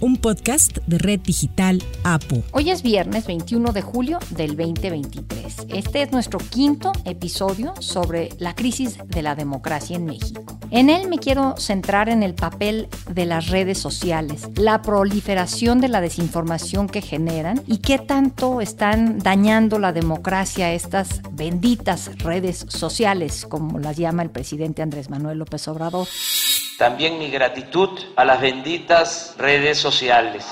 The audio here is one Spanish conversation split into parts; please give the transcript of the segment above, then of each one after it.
un podcast de Red Digital APO. Hoy es viernes 21 de julio del 2023. Este es nuestro quinto episodio sobre la crisis de la democracia en México. En él me quiero centrar en el papel de las redes sociales, la proliferación de la desinformación que generan y qué tanto están dañando la democracia estas benditas redes sociales, como las llama el presidente Andrés Manuel López Obrador. También mi gratitud a las benditas redes sociales.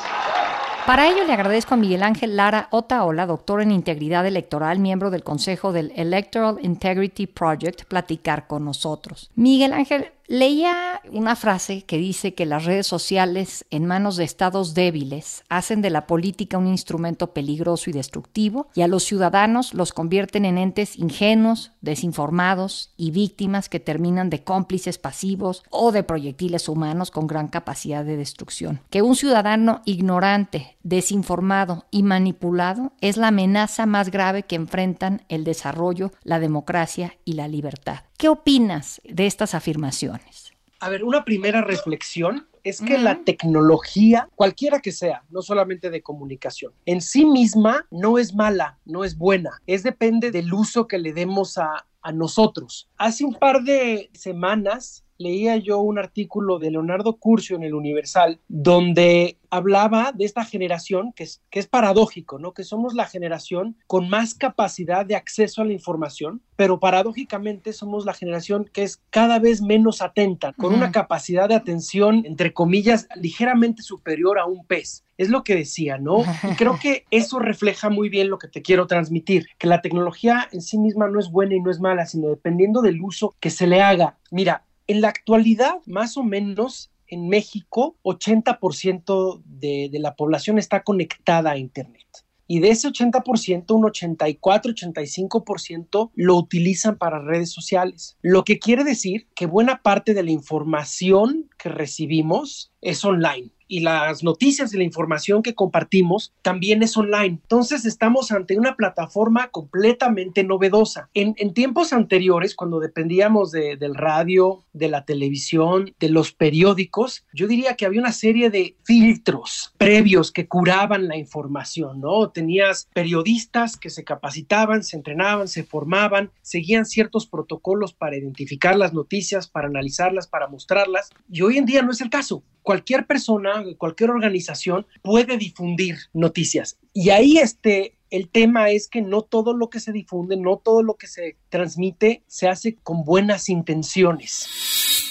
Para ello le agradezco a Miguel Ángel Lara Otaola, doctor en integridad electoral, miembro del Consejo del Electoral Integrity Project, platicar con nosotros. Miguel Ángel, Leía una frase que dice que las redes sociales en manos de estados débiles hacen de la política un instrumento peligroso y destructivo y a los ciudadanos los convierten en entes ingenuos, desinformados y víctimas que terminan de cómplices pasivos o de proyectiles humanos con gran capacidad de destrucción. Que un ciudadano ignorante, desinformado y manipulado es la amenaza más grave que enfrentan el desarrollo, la democracia y la libertad. ¿Qué opinas de estas afirmaciones? A ver, una primera reflexión es que la tecnología, cualquiera que sea, no solamente de comunicación, en sí misma no es mala, no es buena, es depende del uso que le demos a, a nosotros. Hace un par de semanas leía yo un artículo de Leonardo Curcio en el Universal donde hablaba de esta generación que es, que es paradójico, ¿no? Que somos la generación con más capacidad de acceso a la información, pero paradójicamente somos la generación que es cada vez menos atenta, con una capacidad de atención, entre comillas, ligeramente superior a un pez. Es lo que decía, ¿no? Y creo que eso refleja muy bien lo que te quiero transmitir, que la tecnología en sí misma no es buena y no es mala, sino dependiendo del uso que se le haga. Mira, en la actualidad, más o menos en México, 80% de, la población está conectada a Internet. Y de ese 80%, un 84-85% lo utilizan para redes sociales. Lo que quiere decir que buena parte de la información que recibimos es online y las noticias y la información que compartimos también es online. Entonces estamos ante una plataforma completamente novedosa. En, tiempos anteriores, cuando dependíamos del radio, de la televisión, de los periódicos, yo diría que había una serie de filtros previos que curaban la información, ¿no? Tenías periodistas que se capacitaban, se entrenaban, se formaban, seguían ciertos protocolos para identificar las noticias, para analizarlas, para mostrarlas. Y hoy en día no es el caso cualquier persona, cualquier organización puede difundir noticias. Y ahí este, el tema es que no todo lo que se difunde, no todo lo que se transmite se hace con buenas intenciones.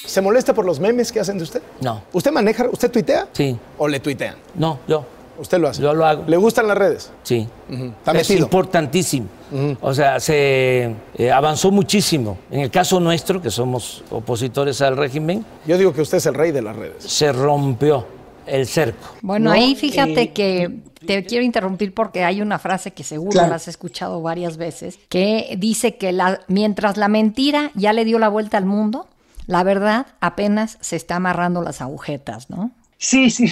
¿Se molesta por los memes que hacen de usted? No. ¿Usted maneja, usted tuitea? Sí. ¿O le tuitean? No, yo. ¿Usted lo hace? Yo lo hago. ¿Le gustan las redes? Sí. ¿Está es metido? importantísimo. O sea, se eh, avanzó muchísimo. En el caso nuestro, que somos opositores al régimen, Yo digo que usted es el rey de las redes. se rompió el cerco. Bueno, No, ahí fíjate eh, que te quiero interrumpir porque hay una frase que seguro Claro. la has escuchado varias veces, que dice que la, mientras la mentira ya le dio la vuelta al mundo, la verdad apenas se está amarrando las agujetas, ¿no? Sí, sí.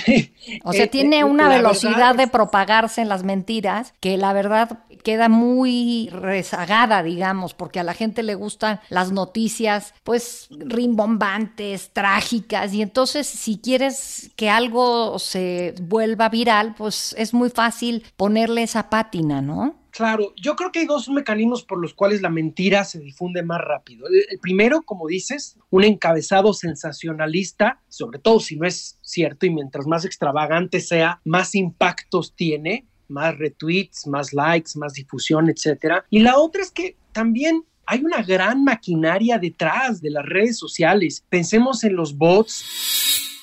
O sea, Eh, tiene eh, una velocidad verdad de propagarse en las mentiras que la verdad queda muy rezagada, digamos, porque a la gente le gustan las noticias, pues, rimbombantes, trágicas, y entonces si quieres que algo se vuelva viral, pues es muy fácil ponerle esa pátina, ¿no? Claro, yo creo que hay dos mecanismos por los cuales la mentira se difunde más rápido. El, el primero, como dices, un encabezado sensacionalista, sobre todo si no es cierto y mientras más extravagante sea, más impactos tiene, más retweets, más likes, más difusión, etcétera. Y la otra es que también hay una gran maquinaria detrás de las redes sociales. Pensemos en los bots,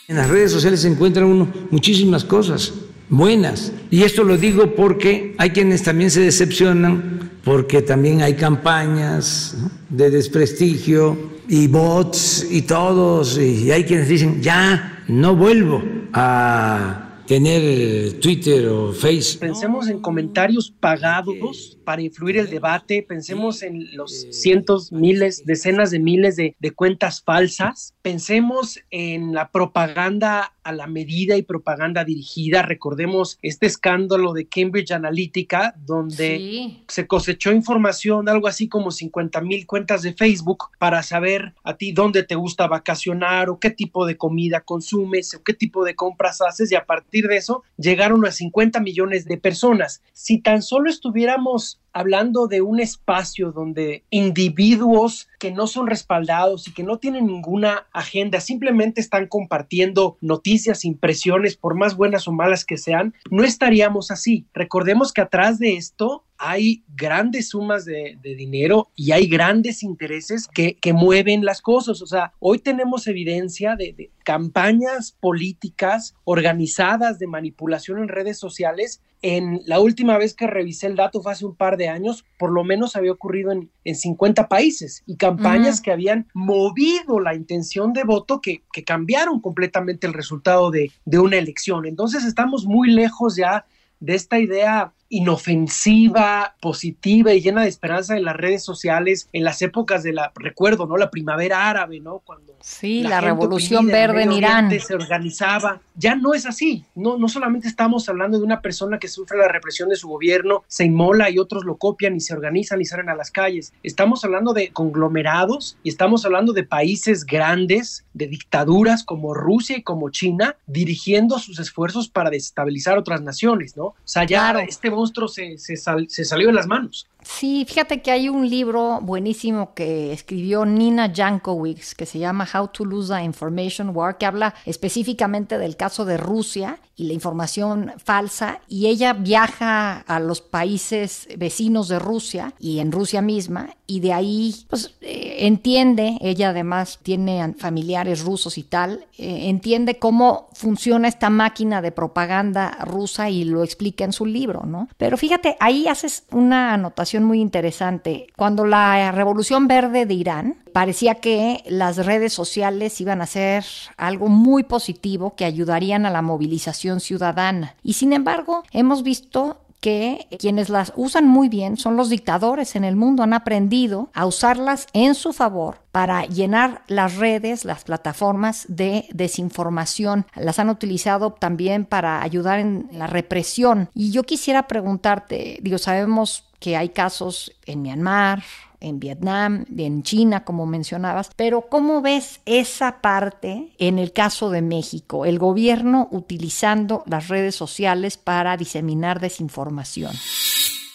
En las redes sociales se encuentran uno muchísimas cosas buenas. Y esto lo digo porque hay quienes también se decepcionan porque también hay campañas de desprestigio y bots y todos. Y hay quienes dicen, ya no vuelvo a tener Twitter o Facebook. pensemos en comentarios pagados para influir el debate, pensemos en los cientos, miles, decenas de miles de, de cuentas falsas, pensemos en la propaganda a la medida y propaganda dirigida. Recordemos este escándalo de Cambridge Analytica, donde se cosechó información, algo así como 50 mil cuentas de Facebook para saber a ti dónde te gusta vacacionar o qué tipo de comida consumes o qué tipo de compras haces. Y a partir de eso llegaron a 50 millones de personas. Si tan solo estuviéramos hablando de un espacio donde individuos que no son respaldados y que no tienen ninguna agenda, simplemente están compartiendo noticias, impresiones, por más buenas o malas que sean, no estaríamos así. Recordemos que atrás de esto hay grandes sumas de, dinero y hay grandes intereses que, mueven las cosas. O sea, hoy tenemos evidencia de, de campañas políticas organizadas de manipulación en redes sociales en la última vez que revisé el dato fue hace un par de años, por lo menos había ocurrido en, en 50 países y campañas que habían movido la intención de voto que, que cambiaron completamente el resultado de, de una elección. Entonces estamos muy lejos ya de esta idea inofensiva, positiva y llena de esperanza en las redes sociales en las épocas de la, recuerdo, ¿no? La primavera árabe, ¿no? Cuando sí, la, revolución verde en Irán se organizaba. Ya no es así. No, no solamente estamos hablando de una persona que sufre la represión de su gobierno, se inmola y otros lo copian y se organizan y salen a las calles. Estamos hablando de conglomerados y estamos hablando de países grandes, de dictaduras como Rusia y como China, dirigiendo sus esfuerzos para desestabilizar otras naciones, ¿no? O sea, ya este monstruo se, se, se salió de las manos. Sí, fíjate que hay un libro buenísimo que escribió Nina Jankowicz que se llama How to Lose the Information War, que habla específicamente del caso de Rusia y la información falsa. Y ella viaja a los países vecinos de Rusia y en Rusia misma, y de ahí pues, eh, entiende, ella además tiene familiares rusos y tal, eh, entiende cómo funciona esta máquina de propaganda rusa y lo explica en su libro, ¿no? Pero fíjate, ahí haces una anotación muy interesante. Cuando la revolución verde de Irán parecía que las redes sociales iban a ser algo muy positivo que ayudarían a la movilización ciudadana. Y sin embargo, hemos visto que quienes las usan muy bien son los dictadores en el mundo, han aprendido a usarlas en su favor para llenar las redes, las plataformas de desinformación. Las han utilizado también para ayudar en la represión. Y yo quisiera preguntarte, digo, sabemos que hay casos en Myanmar, en Vietnam, en China, como mencionabas, pero ¿cómo ves esa parte en el caso de México, el gobierno utilizando las redes sociales para diseminar desinformación?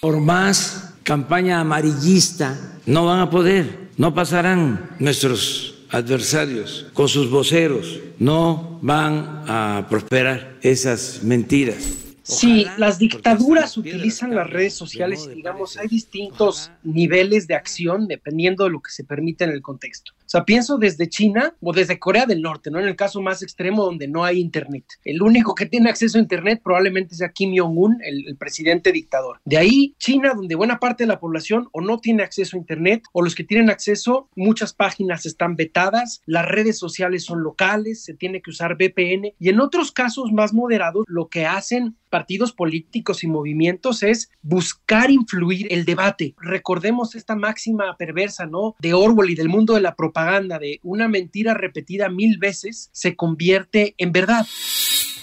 Por más campaña amarillista, no van a poder, no pasarán nuestros adversarios con sus voceros, no van a prosperar esas mentiras. Sí, las dictaduras utilizan las redes sociales y digamos, hay distintos niveles de acción dependiendo de lo que se permite en el contexto. O sea, pienso desde China o desde Corea del Norte, ¿no? En el caso más extremo donde no hay Internet. El único que tiene acceso a Internet probablemente sea Kim Jong-un, el, presidente dictador. De ahí, China, donde buena parte de la población o no tiene acceso a Internet o los que tienen acceso, muchas páginas están vetadas, las redes sociales son locales, se tiene que usar VPN y en otros casos más moderados, lo que hacen partidos políticos y movimientos es buscar influir el debate. Recordemos esta máxima perversa, ¿no? De Orwell y del mundo de la propaganda de una mentira repetida mil veces se convierte en verdad.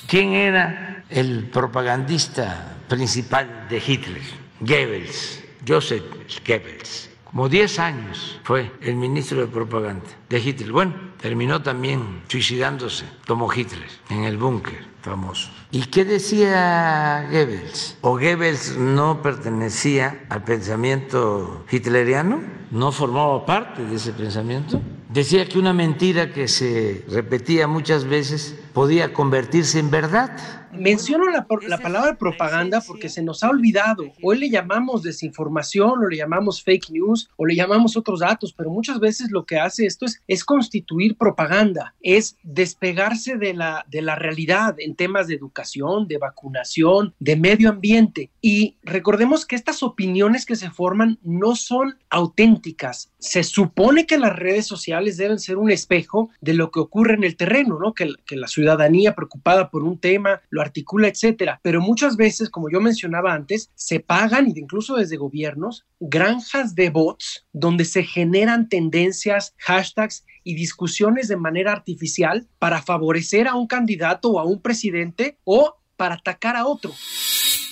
¿Quién era el propagandista principal de Hitler? Goebbels, Joseph Goebbels. Como 10 años fue el ministro de propaganda de Hitler. Bueno, terminó también suicidándose como Hitler en el búnker famoso. ¿Y qué decía Goebbels? ¿O Goebbels no pertenecía al pensamiento hitleriano? ¿No formaba parte de ese pensamiento? Decía que una mentira que se repetía muchas veces podía convertirse en verdad. Menciono la, la, palabra propaganda porque se nos ha olvidado. Hoy le llamamos desinformación o le llamamos fake news o le llamamos otros datos, pero muchas veces lo que hace esto es, es constituir propaganda, es despegarse de la, de la realidad en temas de educación, de vacunación, de medio ambiente. Y recordemos que estas opiniones que se forman no son auténticas. Se supone que las redes sociales deben ser un espejo de lo que ocurre en el terreno, ¿no? Que, que la ciudad ciudadanía preocupada por un tema, lo articula, etcétera. Pero muchas veces, como yo mencionaba antes, se pagan, incluso desde gobiernos, granjas de bots donde se generan tendencias, hashtags y discusiones de manera artificial para favorecer a un candidato o a un presidente o para atacar a otro.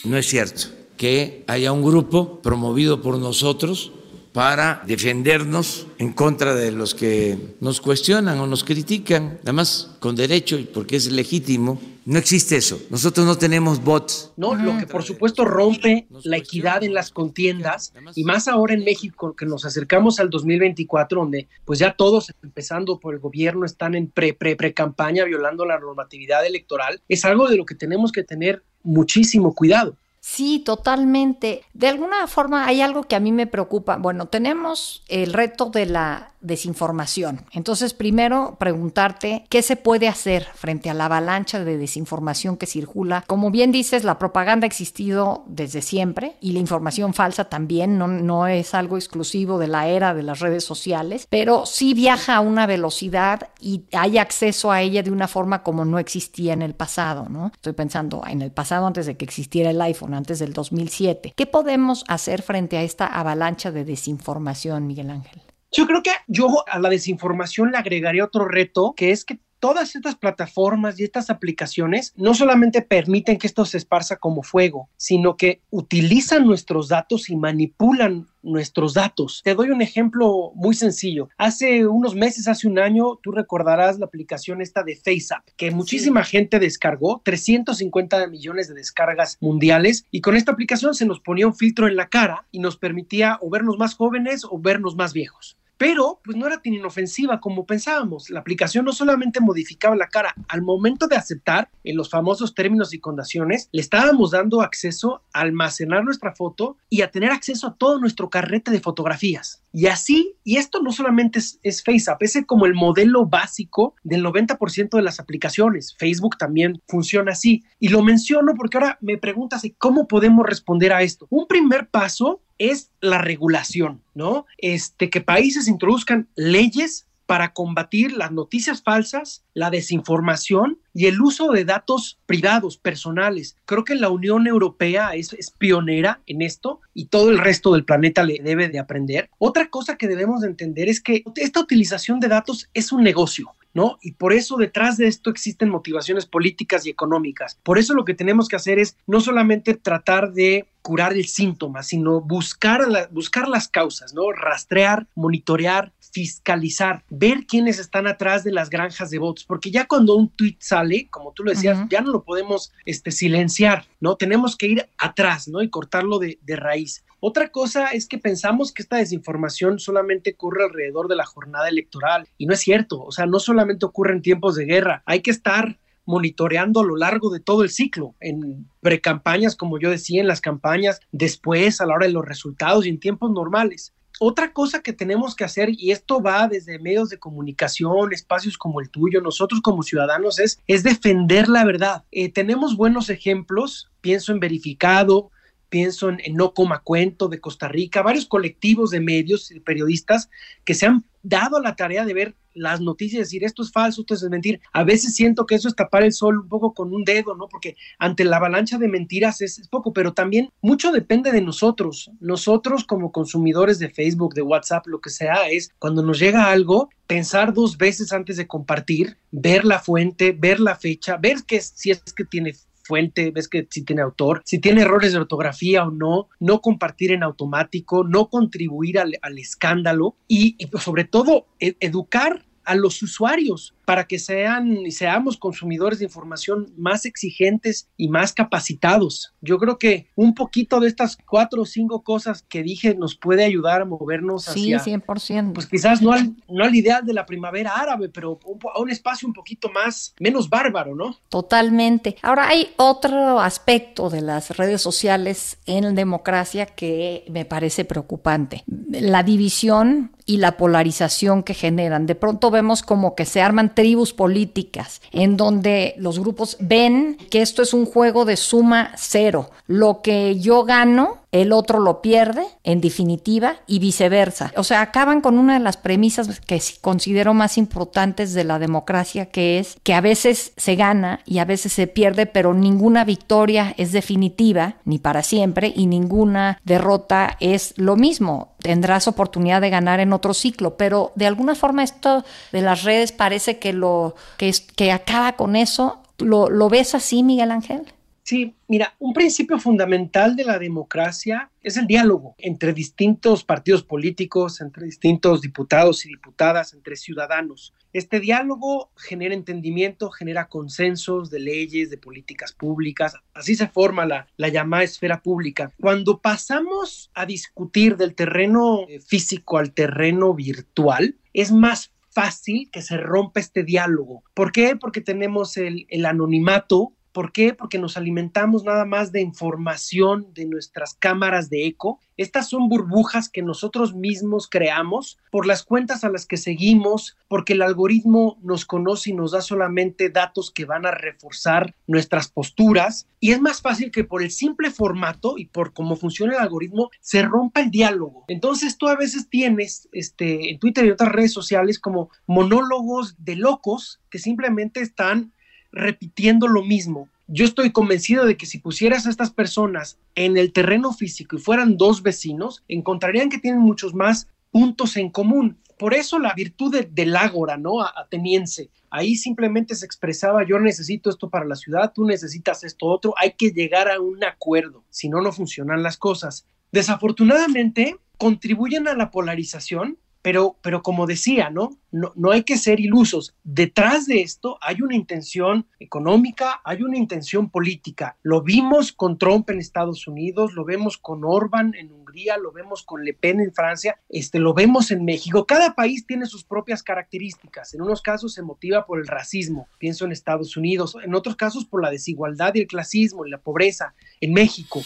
No es cierto que haya un grupo promovido por nosotros para defendernos en contra de los que nos cuestionan o nos critican, además con derecho y porque es legítimo. No existe eso. Nosotros no tenemos bots. No, lo que por supuesto rompe la equidad en las contiendas y más ahora en México que nos acercamos al 2024 donde pues ya todos empezando por el gobierno están en pre pre pre campaña violando la normatividad electoral, es algo de lo que tenemos que tener muchísimo cuidado. Sí, totalmente. De alguna forma hay algo que a mí me preocupa. Bueno, tenemos el reto de la desinformación. Entonces, primero preguntarte qué se puede hacer frente a la avalancha de desinformación que circula. Como bien dices, la propaganda ha existido desde siempre y la información falsa también no, no es algo exclusivo de la era de las redes sociales, pero sí viaja a una velocidad y hay acceso a ella de una forma como no existía en el pasado, ¿no? Estoy pensando en el pasado antes de que existiera el iPhone, antes del 2007. ¿Qué podemos hacer frente a esta avalancha de desinformación, Miguel Ángel? Yo creo que yo a la desinformación le agregaría otro reto, que es que todas estas plataformas y estas aplicaciones no solamente permiten que esto se esparza como fuego, sino que utilizan nuestros datos y manipulan nuestros datos. Te doy un ejemplo muy sencillo. Hace unos meses, hace un año, tú recordarás la aplicación esta de FaceApp, que muchísima gente descargó, 350 millones de descargas mundiales, y con esta aplicación se nos ponía un filtro en la cara y nos permitía o vernos más jóvenes o vernos más viejos pero pues no era tan inofensiva como pensábamos. La aplicación no solamente modificaba la cara, al momento de aceptar en los famosos términos y condiciones, le estábamos dando acceso a almacenar nuestra foto y a tener acceso a todo nuestro carrete de fotografías. Y así, y esto no solamente es, es FaceApp, es como el modelo básico del 90% de las aplicaciones. Facebook también funciona así. Y lo menciono porque ahora me preguntas cómo podemos responder a esto. Un primer paso es la regulación, ¿no? Este, que países introduzcan leyes para combatir las noticias falsas, la desinformación y el uso de datos privados, personales. Creo que la Unión Europea es, es, pionera en esto y todo el resto del planeta le debe de aprender. Otra cosa que debemos de entender es que esta utilización de datos es un negocio. ¿No? Y por eso detrás de esto existen motivaciones políticas y económicas. Por eso lo que tenemos que hacer es no solamente tratar de curar el síntoma, sino buscar, buscar las causas, ¿no? Rastrear, monitorear, fiscalizar, ver quiénes están atrás de las granjas de bots, porque ya cuando un tweet sale, como tú lo decías, uh -huh. ya no lo podemos este, silenciar, ¿no? Tenemos que ir atrás, ¿no? Y cortarlo de, de raíz. Otra cosa es que pensamos que esta desinformación solamente ocurre alrededor de la jornada electoral y no es cierto, o sea, no solamente ocurre en tiempos de guerra, hay que estar monitoreando a lo largo de todo el ciclo, en precampañas, como yo decía, en las campañas, después, a la hora de los resultados y en tiempos normales. Otra cosa que tenemos que hacer, y esto va desde medios de comunicación, espacios como el tuyo, nosotros como ciudadanos, es, defender la verdad. Eh, tenemos buenos ejemplos, pienso en verificado, pienso en, en, No Coma Cuento de Costa Rica, varios colectivos de medios y periodistas que se han dado la tarea de ver las noticias, decir esto es falso, esto es mentir. A veces siento que eso es tapar el sol un poco con un dedo, ¿no? Porque ante la avalancha de mentiras es, es poco, pero también mucho depende de nosotros. Nosotros como consumidores de Facebook, de WhatsApp, lo que sea, es cuando nos llega algo, pensar dos veces antes de compartir, ver la fuente, ver la fecha, ver que si es que tiene fuente, ves que si tiene autor, si tiene errores de ortografía o no, no compartir en automático, no contribuir al, al escándalo y, sobre todo ed educar a los usuarios para que sean y seamos consumidores de información más exigentes y más capacitados. Yo creo que un poquito de estas cuatro o cinco cosas que dije nos puede ayudar a movernos sí, hacia, 100%. pues quizás no al, no al ideal de la primavera árabe, pero a un espacio un poquito más, menos bárbaro, ¿no? Totalmente. Ahora hay otro aspecto de las redes sociales en democracia que me parece preocupante. La división y la polarización que generan. De pronto vemos como que se arman tribus políticas en donde los grupos ven que esto es un juego de suma cero. Lo que yo gano el otro lo pierde, en definitiva, y viceversa. O sea, acaban con una de las premisas que considero más importantes de la democracia, que es que a veces se gana y a veces se pierde, pero ninguna victoria es definitiva, ni para siempre, y ninguna derrota es lo mismo. Tendrás oportunidad de ganar en otro ciclo, pero de alguna forma esto de las redes parece que lo que, es, que acaba con eso. ¿Lo, ¿Lo ves así, Miguel Ángel? Sí, mira, un principio fundamental de la democracia es el diálogo entre distintos partidos políticos, entre distintos diputados y diputadas, entre ciudadanos. Este diálogo genera entendimiento, genera consensos de leyes, de políticas públicas. Así se forma la, la llamada esfera pública. Cuando pasamos a discutir del terreno eh, físico al terreno virtual, es más fácil que se rompa este diálogo. ¿Por qué? Porque tenemos el, el anonimato ¿Por qué? Porque nos alimentamos nada más de información de nuestras cámaras de eco. Estas son burbujas que nosotros mismos creamos por las cuentas a las que seguimos, porque el algoritmo nos conoce y nos da solamente datos que van a reforzar nuestras posturas. Y es más fácil que por el simple formato y por cómo funciona el algoritmo se rompa el diálogo. Entonces tú a veces tienes este, en Twitter y otras redes sociales como monólogos de locos que simplemente están repitiendo lo mismo. Yo estoy convencido de que si pusieras a estas personas en el terreno físico y fueran dos vecinos, encontrarían que tienen muchos más puntos en común. Por eso la virtud del ágora, ¿no? Ateniense. Ahí simplemente se expresaba, yo necesito esto para la ciudad, tú necesitas esto otro, hay que llegar a un acuerdo, si no, no funcionan las cosas. Desafortunadamente, contribuyen a la polarización pero, pero como decía, ¿no? ¿no? No hay que ser ilusos. Detrás de esto hay una intención económica, hay una intención política. Lo vimos con Trump en Estados Unidos, lo vemos con Orban en Hungría, lo vemos con Le Pen en Francia, este, lo vemos en México. Cada país tiene sus propias características. En unos casos se motiva por el racismo, pienso en Estados Unidos, en otros casos por la desigualdad y el clasismo y la pobreza. En México.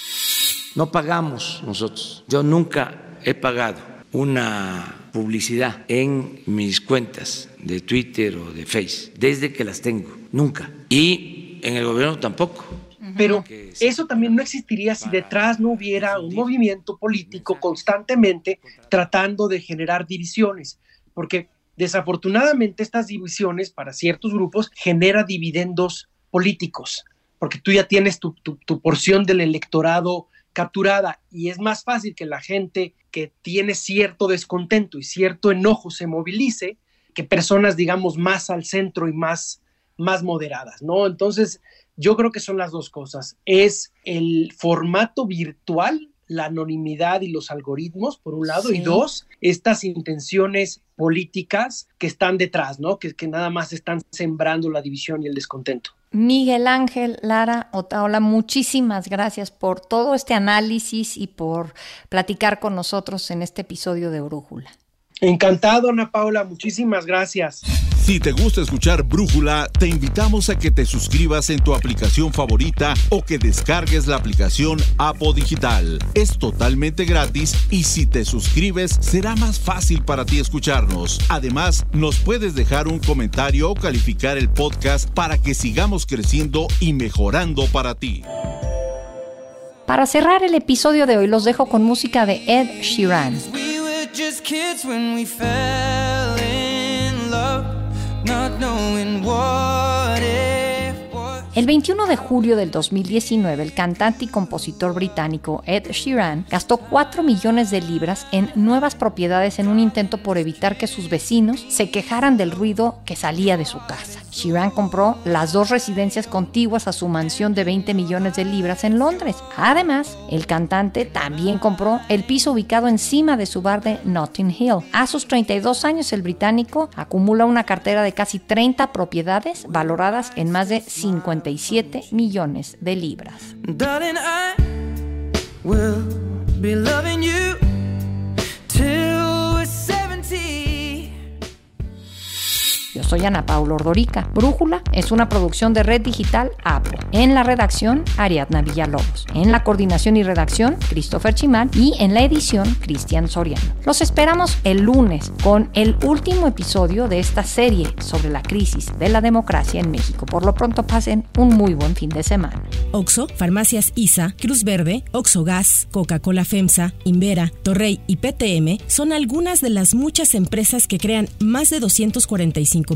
No pagamos nosotros. Yo nunca he pagado una publicidad en mis cuentas de Twitter o de Face, desde que las tengo, nunca. Y en el gobierno tampoco. Pero eso también no existiría si detrás no hubiera un movimiento político constantemente tratando de generar divisiones, porque desafortunadamente estas divisiones para ciertos grupos genera dividendos políticos, porque tú ya tienes tu, tu porción del electorado capturada y es más fácil que la gente que tiene cierto descontento y cierto enojo se movilice que personas, digamos, más al centro y más, más moderadas, ¿no? Entonces, yo creo que son las dos cosas. Es el formato virtual, la anonimidad y los algoritmos, por un lado, y dos, estas intenciones políticas que están detrás, ¿no? Que, que nada más están sembrando la división y el descontento. Miguel Ángel Lara Otaola, muchísimas gracias por todo este análisis y por platicar con nosotros en este episodio de Brújula. Encantado, Ana Paula, muchísimas gracias. Si te gusta escuchar Brújula, te invitamos a que te suscribas en tu aplicación favorita o que descargues la aplicación Apo Digital. Es totalmente gratis y si te suscribes será más fácil para ti escucharnos. Además, nos puedes dejar un comentario o calificar el podcast para que sigamos creciendo y mejorando para ti. Para cerrar el episodio de hoy los dejo con música de Ed Sheeran. Just kids when we fell in love, not knowing what El 21 de julio del 2019, el cantante y compositor británico Ed Sheeran gastó 4 millones de libras en nuevas propiedades en un intento por evitar que sus vecinos se quejaran del ruido que salía de su casa. Sheeran compró las dos residencias contiguas a su mansión de 20 millones de libras en Londres. Además, el cantante también compró el piso ubicado encima de su bar de Notting Hill. A sus 32 años, el británico acumula una cartera de casi 30 propiedades valoradas en más de 50 millones de libras. Soy Ana Paula Ordorica. Brújula es una producción de Red Digital APO. En la redacción, Ariadna Villalobos. En la coordinación y redacción, Christopher Chimal. Y en la edición, Cristian Soriano. Los esperamos el lunes con el último episodio de esta serie sobre la crisis de la democracia en México. Por lo pronto pasen un muy buen fin de semana. Oxo, Farmacias ISA, Cruz Verde, Oxo Gas, Coca-Cola FEMSA, Invera, Torrey y PTM son algunas de las muchas empresas que crean más de 245